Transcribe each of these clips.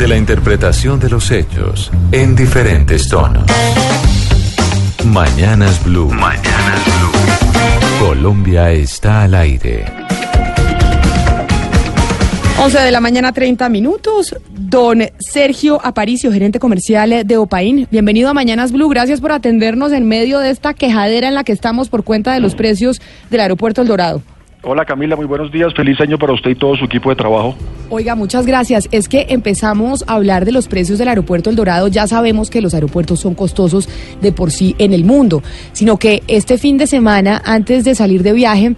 De la interpretación de los hechos en diferentes tonos. Mañanas Blue. Mañanas Blue. Colombia está al aire. 11 de la mañana, 30 minutos. Don Sergio Aparicio, gerente comercial de Opaín. Bienvenido a Mañanas Blue. Gracias por atendernos en medio de esta quejadera en la que estamos por cuenta de los precios del aeropuerto El Dorado. Hola Camila, muy buenos días. Feliz año para usted y todo su equipo de trabajo. Oiga, muchas gracias. Es que empezamos a hablar de los precios del aeropuerto El Dorado. Ya sabemos que los aeropuertos son costosos de por sí en el mundo, sino que este fin de semana, antes de salir de viaje,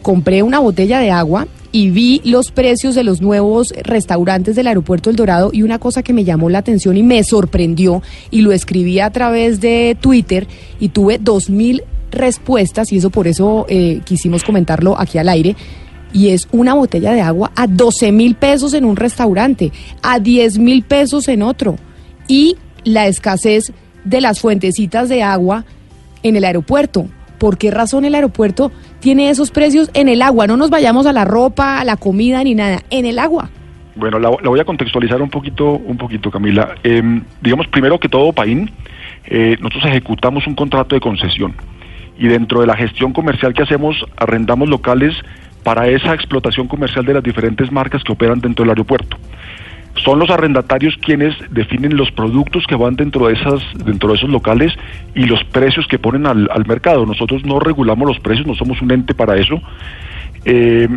compré una botella de agua y vi los precios de los nuevos restaurantes del aeropuerto El Dorado y una cosa que me llamó la atención y me sorprendió y lo escribí a través de Twitter y tuve dos mil respuestas y eso por eso eh, quisimos comentarlo aquí al aire. Y es una botella de agua a 12 mil pesos en un restaurante, a 10 mil pesos en otro. Y la escasez de las fuentecitas de agua en el aeropuerto. ¿Por qué razón el aeropuerto tiene esos precios en el agua? No nos vayamos a la ropa, a la comida ni nada, en el agua. Bueno, la, voy a contextualizar un poquito, un poquito, Camila. Eh, digamos, primero que todo, Paín, eh, nosotros ejecutamos un contrato de concesión y dentro de la gestión comercial que hacemos, arrendamos locales para esa explotación comercial de las diferentes marcas que operan dentro del aeropuerto. Son los arrendatarios quienes definen los productos que van dentro de esas, dentro de esos locales y los precios que ponen al, mercado. Nosotros no regulamos los precios, no somos un ente para eso. Eh,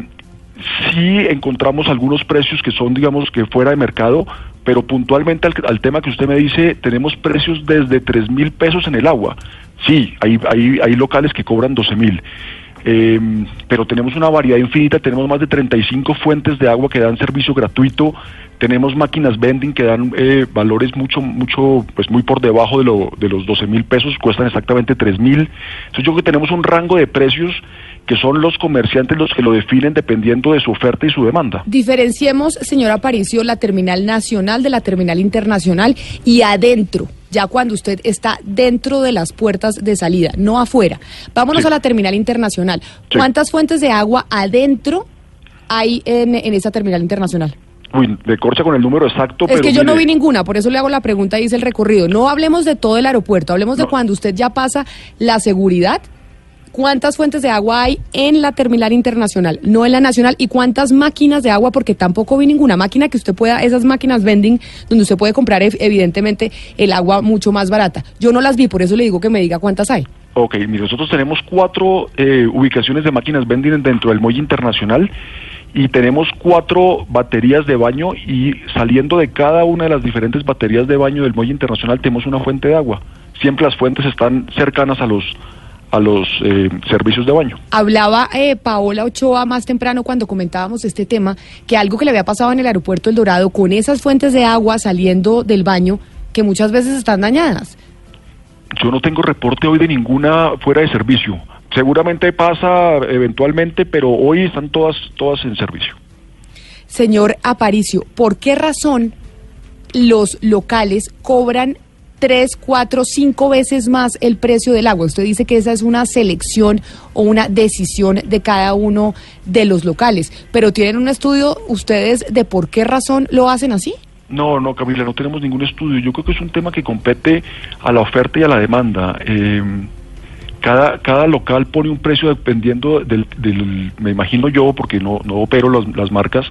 sí encontramos algunos precios que son, digamos, que fuera de mercado, pero puntualmente al, tema que usted me dice, tenemos precios desde 3 mil pesos en el agua. Sí, hay, hay, hay locales que cobran 12 mil. Eh, pero tenemos una variedad infinita, tenemos más de 35 fuentes de agua que dan servicio gratuito, tenemos máquinas vending que dan eh, valores mucho, mucho, pues muy por debajo de, lo, de los 12 mil pesos, cuestan exactamente 3 mil. Entonces yo creo que tenemos un rango de precios que son los comerciantes los que lo definen dependiendo de su oferta y su demanda. Diferenciemos, señor Aparicio, la terminal nacional de la terminal internacional y adentro, ya cuando usted está dentro de las puertas de salida, no afuera. Vámonos Sí. a la terminal internacional. Sí. ¿Cuántas fuentes de agua adentro hay en, en esa terminal internacional? Uy, de corcha con el número exacto, Es pero que yo no vi ninguna, por eso le hago la pregunta y hice el recorrido. No hablemos de todo el aeropuerto, hablemos de cuando usted ya pasa la seguridad. ¿Cuántas fuentes de agua hay en la terminal internacional, no en la nacional? ¿Y cuántas máquinas de agua? Porque tampoco vi ninguna máquina que usted pueda, esas máquinas vending, donde usted puede comprar ev- evidentemente el agua mucho más barata. Yo no las vi, por eso le digo que me diga cuántas hay. Ok, mire, nosotros tenemos cuatro eh, ubicaciones de máquinas vending dentro del muelle internacional y tenemos cuatro baterías de baño y saliendo de cada una de las diferentes baterías de baño del muelle internacional tenemos una fuente de agua. Siempre las fuentes están cercanas a los a los eh, servicios de baño. Hablaba eh, Paola Ochoa más temprano cuando comentábamos este tema, que algo que le había pasado en el aeropuerto El Dorado con esas fuentes de agua saliendo del baño, que muchas veces están dañadas. Yo no tengo reporte hoy de ninguna fuera de servicio. Seguramente pasa eventualmente, pero hoy están todas todas en servicio. Señor Aparicio, ¿por qué razón los locales cobran tres, cuatro, cinco veces más el precio del agua? Usted dice que esa es una selección o una decisión de cada uno de los locales, pero ¿tienen un estudio ustedes de por qué razón lo hacen así? No, no, Camila, no tenemos ningún estudio. Yo creo que es un tema que compete a la oferta y a la demanda. Eh, cada, cada local pone un precio dependiendo del, del- me imagino yo, porque no, no opero las, las marcas,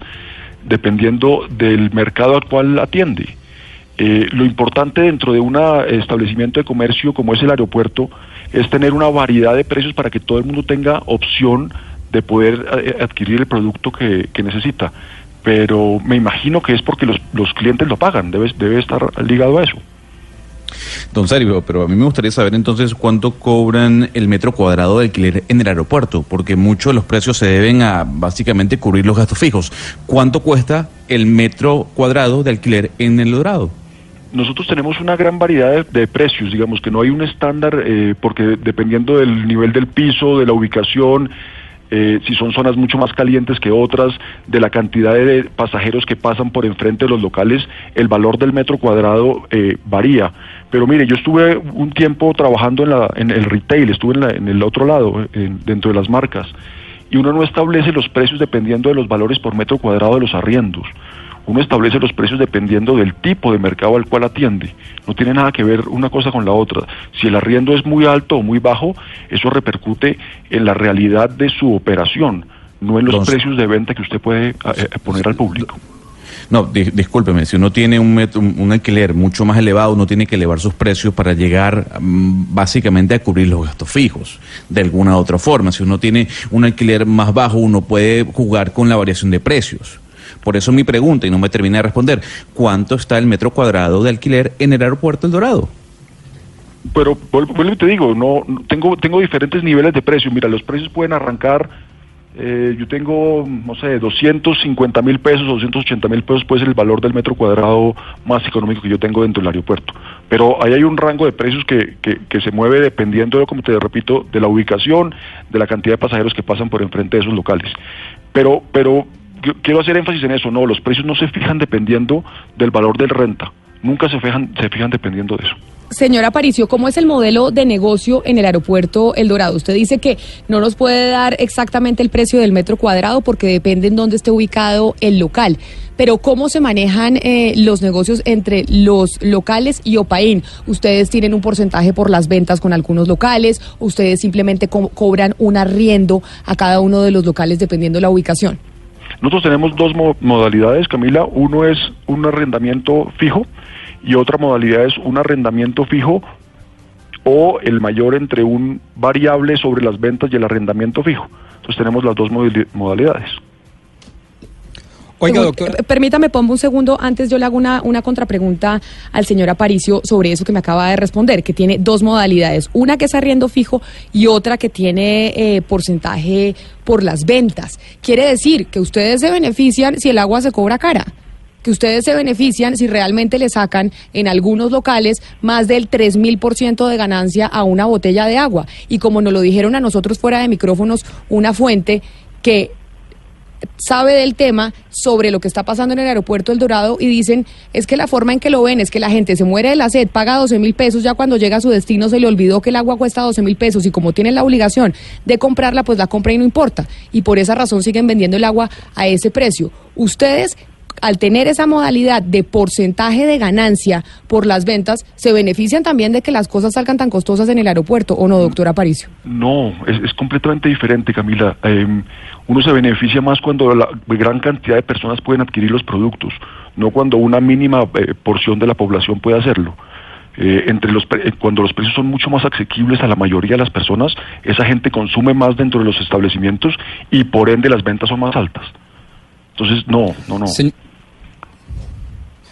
dependiendo del mercado al cual atiende. Eh, lo importante dentro de un establecimiento de comercio como es el aeropuerto es tener una variedad de precios para que todo el mundo tenga opción de poder eh, adquirir el producto que, necesita. Pero me imagino que es porque los, clientes lo pagan, debe, debe estar ligado a eso. Don Sergio, pero a mí me gustaría saber entonces cuánto cobran el metro cuadrado de alquiler en el aeropuerto, porque muchos de los precios se deben a básicamente cubrir los gastos fijos. ¿Cuánto cuesta el metro cuadrado de alquiler en El Dorado? Nosotros tenemos una gran variedad de, de precios, digamos que no hay un estándar, eh, porque dependiendo del nivel del piso, de la ubicación, eh, si son zonas mucho más calientes que otras, de la cantidad de pasajeros que pasan por enfrente de los locales, el valor del metro cuadrado eh, varía. Pero mire, yo estuve un tiempo trabajando en, la, el retail, estuve en, la- en el otro lado, en- dentro de las marcas, y uno no establece los precios dependiendo de los valores por metro cuadrado de los arriendos. Uno establece los precios dependiendo del tipo de mercado al cual atiende. No tiene nada que ver una cosa con la otra. Si el arriendo es muy alto o muy bajo, eso repercute en la realidad de su operación, no en los Entonces- precios de venta que usted puede eh, eh, poner al público. No, di- discúlpeme, si uno tiene un, metro- un un alquiler mucho más elevado, uno tiene que elevar sus precios para llegar mm, básicamente a cubrir los gastos fijos, de alguna u otra forma. Si uno tiene un alquiler más bajo, uno puede jugar con la variación de precios. Por eso mi pregunta, y no me termina de responder, ¿cuánto está el metro cuadrado de alquiler en el aeropuerto El Dorado? Pero vuelvo y te digo, no- tengo tengo diferentes niveles de precio. Mira, los precios pueden arrancar. eh, yo tengo, no sé, 250 mil pesos, 280 mil pesos puede ser el valor del metro cuadrado más económico que yo tengo dentro del aeropuerto. Pero ahí hay un rango de precios que, que, que se mueve dependiendo, como te repito, de la ubicación, de la cantidad de pasajeros que pasan por enfrente de esos locales. Pero, pero yo quiero hacer énfasis en eso, no, los precios no se fijan dependiendo del valor del renta, nunca se fijan, se fijan dependiendo de eso. Señora Aparicio, ¿cómo es el modelo de negocio en el aeropuerto El Dorado? Usted dice que no nos puede dar exactamente el precio del metro cuadrado porque depende en dónde esté ubicado el local. Pero ¿cómo se manejan eh, los negocios entre los locales y Opaín? ¿Ustedes tienen un porcentaje por las ventas con algunos locales? ¿O ustedes simplemente co- cobran un arriendo a cada uno de los locales dependiendo de la ubicación? Nosotros tenemos dos mo- modalidades, Camila. Uno es un arrendamiento fijo y otra modalidad es un arrendamiento fijo o el mayor entre un variable sobre las ventas y el arrendamiento fijo. Entonces tenemos las dos modali- modalidades. Oiga, doctor. eh, Permítame, pongo un segundo. Antes yo le hago una, una contrapregunta al señor Aparicio sobre eso que me acaba de responder, que tiene dos modalidades. Una que es arriendo fijo y otra que tiene eh, porcentaje por las ventas. Quiere decir que ustedes se benefician si el agua se cobra cara. Que ustedes se benefician si realmente le sacan en algunos locales más del 3000% de ganancia a una botella de agua. Y como nos lo dijeron a nosotros fuera de micrófonos, una fuente que sabe del tema sobre lo que está pasando en el aeropuerto El Dorado y dicen es que la forma en que lo ven es que la gente se muere de la sed, paga 12 mil pesos, ya cuando llega a su destino se le olvidó que el agua cuesta 12 mil pesos y como tienen la obligación de comprarla, pues la compra y no importa. Y por esa razón siguen vendiendo el agua a ese precio. Ustedes al tener esa modalidad de porcentaje de ganancia por las ventas, se benefician también de que las cosas salgan tan costosas en el aeropuerto, ¿o no, doctora Aparicio? No, es, es completamente diferente, Camila. Eh, uno se beneficia más cuando la gran cantidad de personas pueden adquirir los productos, no cuando una mínima eh, porción de la población puede hacerlo. Eh, entre los pre- eh, cuando los precios son mucho más asequibles a la mayoría de las personas, esa gente consume más dentro de los establecimientos y por ende las ventas son más altas. Entonces, no, no, no. Se-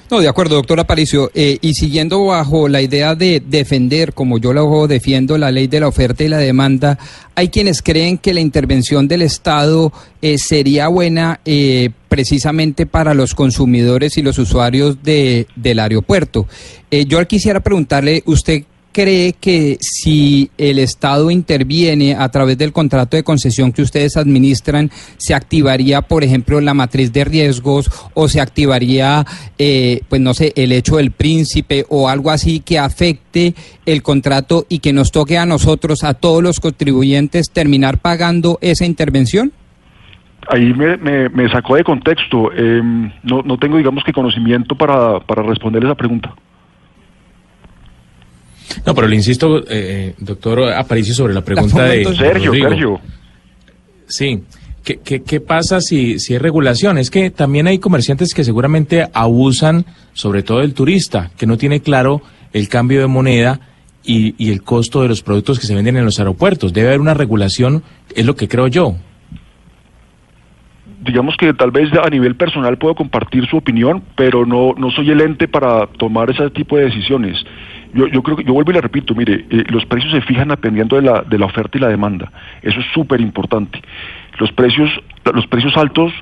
No, de acuerdo, doctor Aparicio. Eh, y siguiendo bajo la idea de defender, como yo lo defiendo, la ley de la oferta y la demanda, hay quienes creen que la intervención del Estado eh, sería buena eh, precisamente para los consumidores y los usuarios de, del aeropuerto. Yo quisiera preguntarle, ¿usted cree que si el Estado interviene a través del contrato de concesión que ustedes administran, se activaría, por ejemplo, la matriz de riesgos o se activaría, eh, pues no sé, el hecho del príncipe o algo así que afecte el contrato y que nos toque a nosotros, a todos los contribuyentes, terminar pagando esa intervención? Ahí me, me, sacó de contexto. Eh, no, no tengo, digamos, que conocimiento para, para responder esa pregunta. No, pero le insisto, eh, doctor Aparicio, sobre la pregunta de Sergio, Rodrigo. Sergio. Sí. ¿Qué, qué, qué pasa si, si es regulación? Es que también hay comerciantes que seguramente abusan, sobre todo el turista, que no tiene claro el cambio de moneda y, y el costo de los productos que se venden en los aeropuertos. Debe haber una regulación, es lo que creo yo. digamos que tal vez a nivel personal puedo compartir su opinión, pero no, no soy el ente para tomar ese tipo de decisiones. Yo, yo creo que, yo vuelvo y le repito, mire, eh, los precios se fijan dependiendo de la, de la oferta y la demanda. Eso es súper importante. Los precios, los precios altos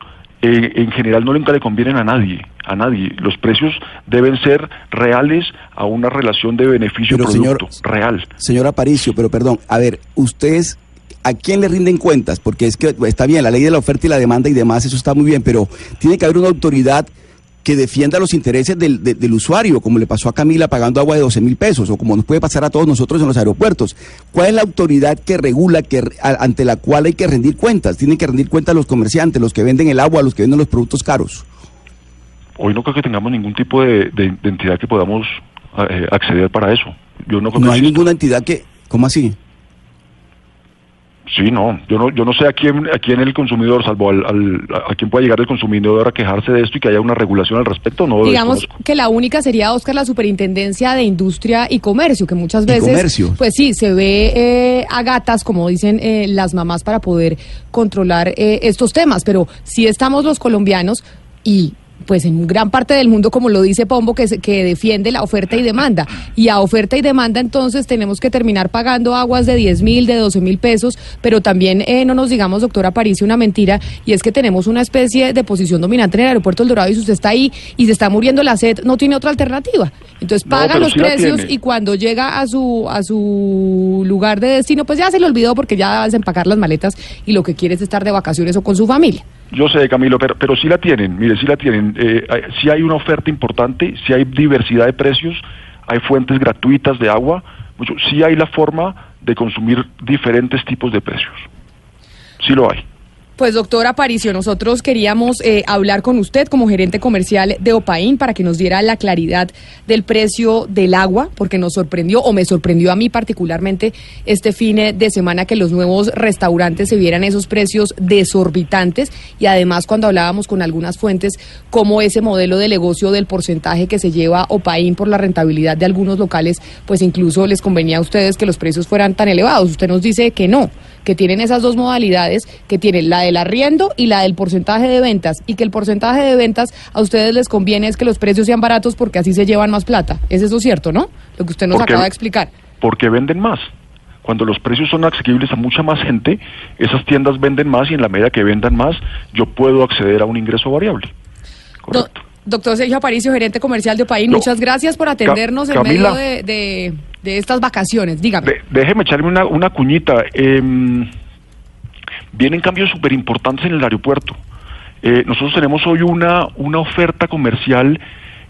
eh, en general no nunca le convienen a nadie, a nadie. Los precios deben ser reales a una relación de beneficio-producto, real. Señor Aparicio, pero perdón, a ver, ustedes ¿a quién le rinden cuentas? Porque es que está bien, la ley de la oferta y la demanda y demás, eso está muy bien, pero tiene que haber una autoridad que defienda los intereses del, del, usuario, como le pasó a Camila pagando agua de 12 mil pesos, o como nos puede pasar a todos nosotros en los aeropuertos. ¿Cuál es la autoridad que regula, que, ante la cual hay que rendir cuentas? Tienen que rendir cuentas los comerciantes, los que venden el agua, los que venden los productos caros. Hoy no creo que tengamos ningún tipo de, entidad que podamos eh, acceder para eso. Yo no, no hay ninguna entidad que... ¿Cómo así? Sí, no, yo no, yo no sé a quién, a quién el consumidor, salvo al, a quién puede llegar el consumidor a quejarse de esto y que haya una regulación al respecto, no. Digamos que la única sería, Oscar, la Superintendencia de Industria y Comercio, que muchas veces, pues sí, se ve eh, a gatas, como dicen eh, las mamás, para poder controlar eh, estos temas, pero si estamos los colombianos y pues en gran parte del mundo, como lo dice Pombo, que, que defiende la oferta y demanda. Y a oferta y demanda entonces tenemos que terminar pagando aguas de 10 mil, de 12 mil pesos, pero también eh, no nos digamos, doctora Aparicio, una mentira, y es que tenemos una especie de posición dominante en el aeropuerto El Dorado y si usted está ahí y se está muriendo la sed, no tiene otra alternativa. Entonces paga los precios y cuando llega a su, a su lugar de destino, pues ya se le olvidó porque ya a desempacar las maletas y lo que quiere es estar de vacaciones o con su familia. Yo sé, Camilo, pero, pero sí la tienen, mire, sí la tienen. Eh, sí hay una oferta importante, sí hay diversidad de precios, hay fuentes gratuitas de agua, mucho, sí hay la forma de consumir diferentes tipos de precios. Sí lo hay. Pues doctor Aparicio, nosotros queríamos eh, hablar con usted como gerente comercial de Opaín para que nos diera la claridad del precio del agua, porque nos sorprendió o me sorprendió a mí particularmente este fin de semana que los nuevos restaurantes se vieran esos precios desorbitantes y además cuando hablábamos con algunas fuentes como ese modelo de negocio del porcentaje que se lleva Opaín por la rentabilidad de algunos locales, pues incluso les convenía a ustedes que los precios fueran tan elevados. Usted nos dice que no que tienen esas dos modalidades, que tienen la del arriendo y la del porcentaje de ventas, y que el porcentaje de ventas a ustedes les conviene es que los precios sean baratos porque así se llevan más plata. ¿Es eso cierto, no? Lo que usted nos acaba de explicar. Porque venden más. Cuando los precios son asequibles a mucha más gente, esas tiendas venden más y en la medida que vendan más, yo puedo acceder a un ingreso variable. Correcto. doctor Sergio Aparicio, gerente comercial de Opaín, muchas gracias por atendernos en medio de de estas vacaciones? Dígame. déjeme echarme una, una cuñita. Eh, vienen cambios súper importantes en el aeropuerto. Eh, nosotros tenemos hoy una, una oferta comercial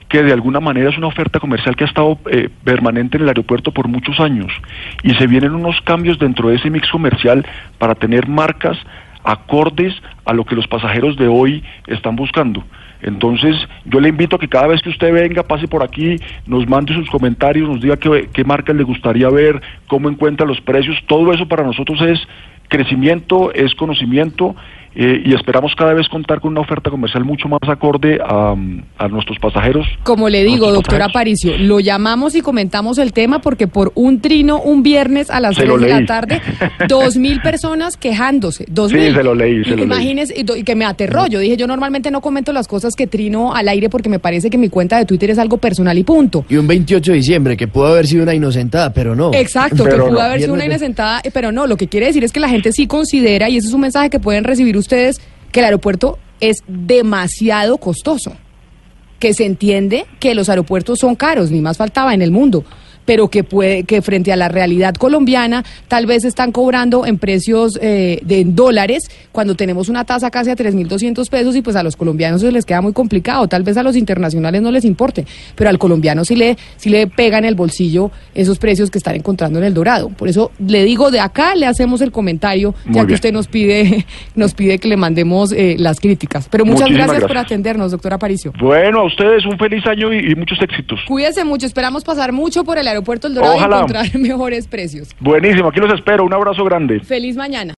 que de alguna manera es una oferta comercial que ha estado eh, permanente en el aeropuerto por muchos años y se vienen unos cambios dentro de ese mix comercial para tener marcas acordes a lo que los pasajeros de hoy están buscando. Entonces, yo le invito a que cada vez que usted venga, pase por aquí, nos mande sus comentarios, nos diga qué, qué marcas le gustaría ver, cómo encuentra los precios. Todo eso para nosotros es crecimiento, es conocimiento eh, y esperamos cada vez contar con una oferta comercial mucho más acorde a, nuestros pasajeros. Como le digo, doctor Aparicio, lo llamamos y comentamos el tema porque por un trino un viernes a las 3 de la tarde, dos mil personas quejándose. Dos sí, se lo leí. Se imagínese, y, que me aterró. Yo dije, yo normalmente no comento las cosas que trino al aire porque me parece que mi cuenta de Twitter es algo personal y punto. Y un 28 de diciembre, que pudo haber sido una inocentada, pero no. Exacto, que pudo haber sido una inocentada, pero no. Lo que quiere decir es que la gente sí considera, y ese es un mensaje que pueden recibir ustedes que el aeropuerto es demasiado costoso, que se entiende que los aeropuertos son caros, ni más faltaba en el mundo, pero que puede que frente a la realidad colombiana tal vez están cobrando en precios eh, de dólares cuando tenemos una tasa casi a 3.200 pesos y pues a los colombianos se les queda muy complicado, tal vez a los internacionales no les importe, pero al colombiano sí le sí le pega en el bolsillo esos precios que están encontrando en el Dorado. Por eso le digo de acá le hacemos el comentario ya que usted nos pide nos pide que le mandemos eh, las críticas. Pero muchas gracias, por atendernos, doctora Aparicio. Bueno, a ustedes un feliz año y, y muchos éxitos. Cuídense mucho, esperamos pasar mucho por el aeropuerto El Dorado y encontrar mejores precios. Buenísimo, aquí los espero. Un abrazo grande. Feliz mañana.